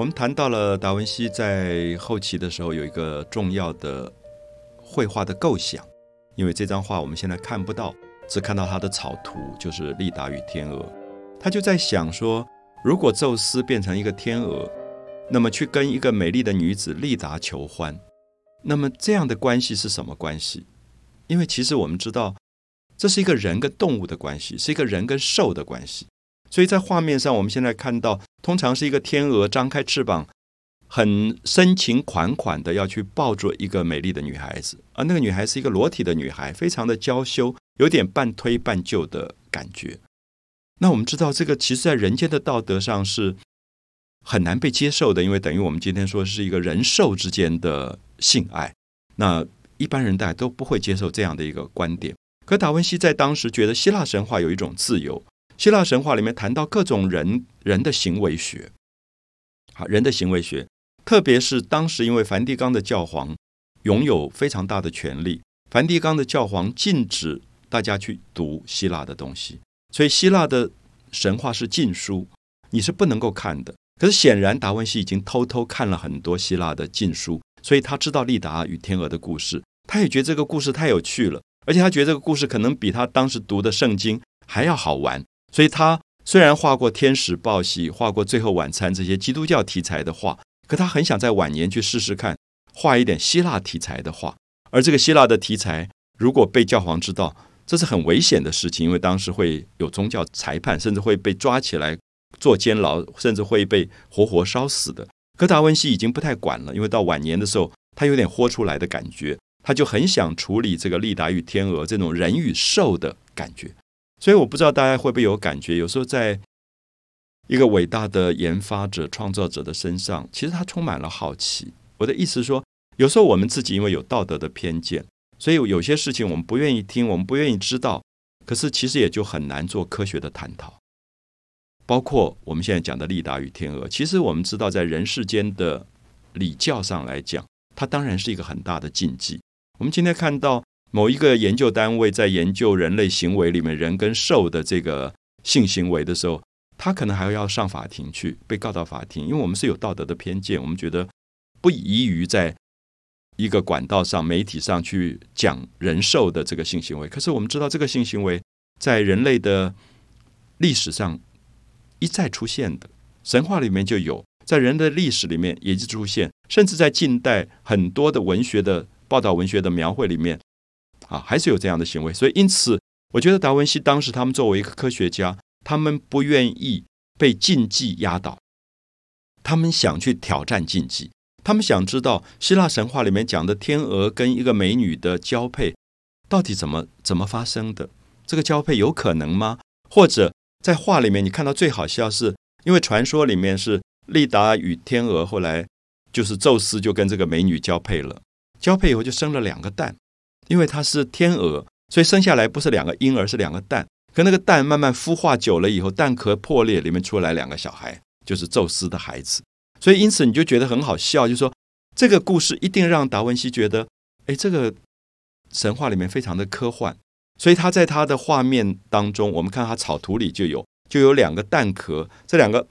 我们谈到了达文西在后期的时候有一个重要的绘画的构想，因为这张画我们现在看不到，只看到他的草图，就是利达与天鹅。他就在想说，如果宙斯变成一个天鹅，那么去跟一个美丽的女子利达求欢，那么这样的关系是什么关系？因为其实我们知道，这是一个人跟动物的关系，是一个人跟兽的关系。所以在画面上，我们现在看到，通常是一个天鹅张开翅膀，很深情款款的要去抱住一个美丽的女孩子，而那个女孩是一个裸体的女孩，非常的娇羞，有点半推半就的感觉。那我们知道，这个其实在人间的道德上是很难被接受的，因为等于我们今天说是一个人兽之间的性爱，那一般人大家都不会接受这样的一个观点。可达文西在当时觉得希腊神话有一种自由。希腊神话里面谈到各种人人的行为学，好人的行为学，特别是当时因为梵蒂冈的教皇拥有非常大的权力，梵蒂冈的教皇禁止大家去读希腊的东西，所以希腊的神话是禁书，你是不能够看的。可是显然达文西已经偷偷看了很多希腊的禁书，所以他知道利达与天鹅的故事，他也觉得这个故事太有趣了，而且他觉得这个故事可能比他当时读的圣经还要好玩。所以他虽然画过《天使报喜》、画过《最后晚餐》这些基督教题材的画，可他很想在晚年去试试看画一点希腊题材的画。而这个希腊的题材，如果被教皇知道，这是很危险的事情，因为当时会有宗教裁判，甚至会被抓起来做监牢，甚至会被活活烧死的。可达文西已经不太管了，因为到晚年的时候，他有点豁出来的感觉，他就很想处理这个利达与天鹅这种人与兽的感觉。所以我不知道大家会不会有感觉，有时候在一个伟大的研发者、创造者的身上，其实他充满了好奇。我的意思是说，有时候我们自己因为有道德的偏见，所以有些事情我们不愿意听，我们不愿意知道，可是其实也就很难做科学的探讨。包括我们现在讲的利达与天鹅，其实我们知道，在人世间的礼教上来讲，它当然是一个很大的禁忌。我们今天看到。某一个研究单位在研究人类行为里面人跟兽的这个性行为的时候，他可能还要上法庭去被告到法庭，因为我们是有道德的偏见，我们觉得不宜于在一个管道上、媒体上去讲人兽的这个性行为。可是我们知道，这个性行为在人类的历史上一再出现的，神话里面就有，在人的历史里面也就出现，甚至在近代很多的文学的报道、文学的描绘里面。啊，还是有这样的行为，所以因此，我觉得达文西当时他们作为一个科学家，他们不愿意被禁忌压倒，他们想去挑战禁忌，他们想知道希腊神话里面讲的天鹅跟一个美女的交配到底怎么怎么发生的，这个交配有可能吗？或者在画里面你看到最好笑是，因为传说里面是利达与天鹅，后来就是宙斯就跟这个美女交配了，交配以后就生了两个蛋。因为它是天鹅，所以生下来不是两个婴儿，是两个蛋。可那个蛋慢慢孵化久了以后，蛋壳破裂，里面出来两个小孩，就是宙斯的孩子。所以因此你就觉得很好笑，就说这个故事一定让达文西觉得，哎，这个神话里面非常的科幻。所以他在他的画面当中，我们看他草图里就有，就有两个蛋壳，这两个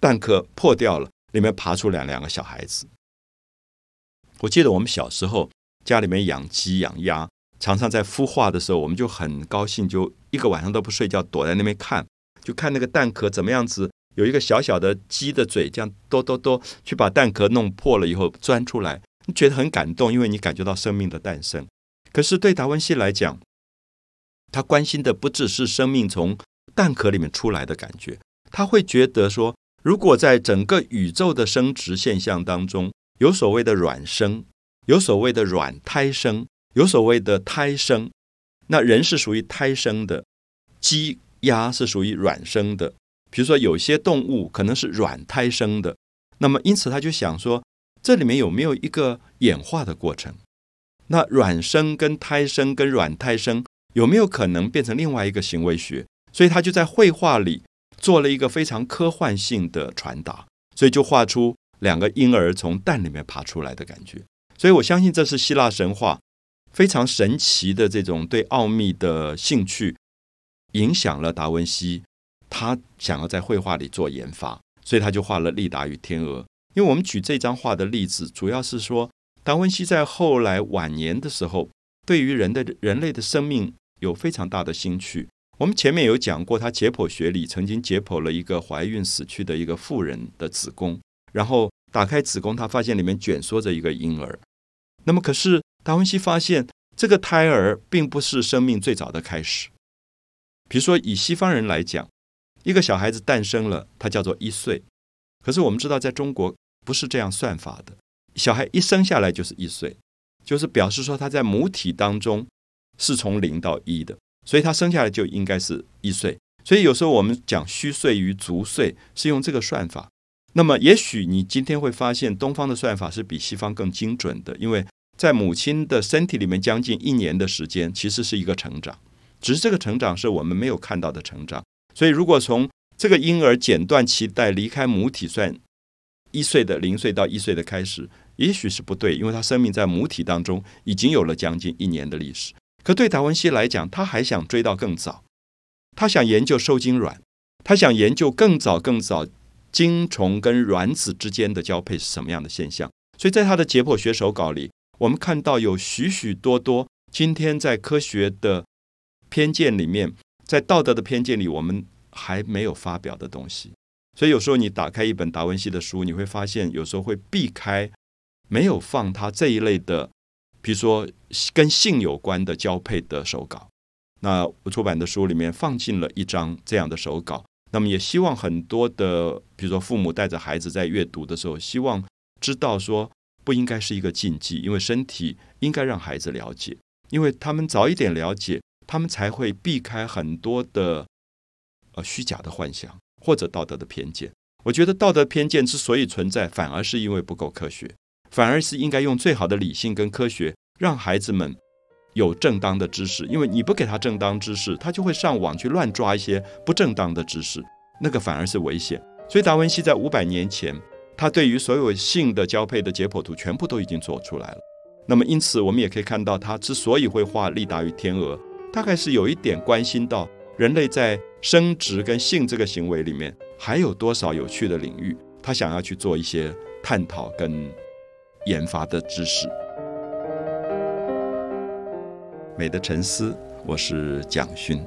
蛋壳破掉了，里面爬出两两个小孩子。我记得我们小时候。家里面养鸡养鸭，常常在孵化的时候，我们就很高兴，就一个晚上都不睡觉，躲在那边看，就看那个蛋壳怎么样子。有一个小小的鸡的嘴，这样哆哆哆去把蛋壳弄破了以后钻出来，觉得很感动，因为你感觉到生命的诞生。可是对达文西来讲，他关心的不只是生命从蛋壳里面出来的感觉，他会觉得说，如果在整个宇宙的生殖现象当中，有所谓的卵生。有所谓的卵胎生，有所谓的胎生，那人是属于胎生的，鸡鸭是属于卵生的。比如说，有些动物可能是卵胎生的，那么因此他就想说，这里面有没有一个演化的过程？那卵生跟胎生跟卵胎生有没有可能变成另外一个行为学？所以他就在绘画里做了一个非常科幻性的传达，所以就画出两个婴儿从蛋里面爬出来的感觉。所以我相信这是希腊神话非常神奇的这种对奥秘的兴趣，影响了达文西，他想要在绘画里做研发，所以他就画了利达与天鹅。因为我们举这张画的例子，主要是说达文西在后来晚年的时候，对于人的人类的生命有非常大的兴趣。我们前面有讲过，他解剖学里曾经解剖了一个怀孕死去的一个妇人的子宫，然后打开子宫，他发现里面卷缩着一个婴儿。那么，可是达文西发现这个胎儿并不是生命最早的开始。比如说，以西方人来讲，一个小孩子诞生了，他叫做一岁。可是我们知道，在中国不是这样算法的。小孩一生下来就是一岁，就是表示说他在母体当中是从零到一的，所以他生下来就应该是一岁。所以有时候我们讲虚岁与足岁是用这个算法。那么也许你今天会发现，东方的算法是比西方更精准的，因为在母亲的身体里面将近一年的时间，其实是一个成长，只是这个成长是我们没有看到的成长。所以如果从这个婴儿剪断脐带离开母体算一岁的零岁到一岁的开始，也许是不对，因为他生命在母体当中已经有了将近一年的历史。可对达文西来讲，他还想追到更早，他想研究受精卵，他想研究更早更早精虫跟卵子之间的交配是什么样的现象。所以在他的解剖学手稿里，我们看到有许许多多今天在科学的偏见里面，在道德的偏见里，我们。还没有发表的东西，所以有时候你打开一本达文西的书，你会发现有时候会避开没有放他这一类的，比如说跟性有关的交配的手稿。那我出版的书里面放进了一张这样的手稿，那么也希望很多的，比如说父母带着孩子在阅读的时候，希望知道说不应该是一个禁忌，因为身体应该让孩子了解，因为他们早一点了解，他们才会避开很多的。呃，虚假的幻想或者道德的偏见，我觉得道德偏见之所以存在，反而是因为不够科学，反而是应该用最好的理性跟科学，让孩子们有正当的知识。因为你不给他正当知识，他就会上网去乱抓一些不正当的知识，那个反而是危险。所以达文西在五百年前，他对于所有性的交配的解剖图全部都已经做出来了。那么因此，我们也可以看到，他之所以会画利达与天鹅，大概是有一点关心到。人类在生殖跟性这个行为里面，还有多少有趣的领域？他想要去做一些探讨跟研发的知识。美的沉思，我是蒋勋。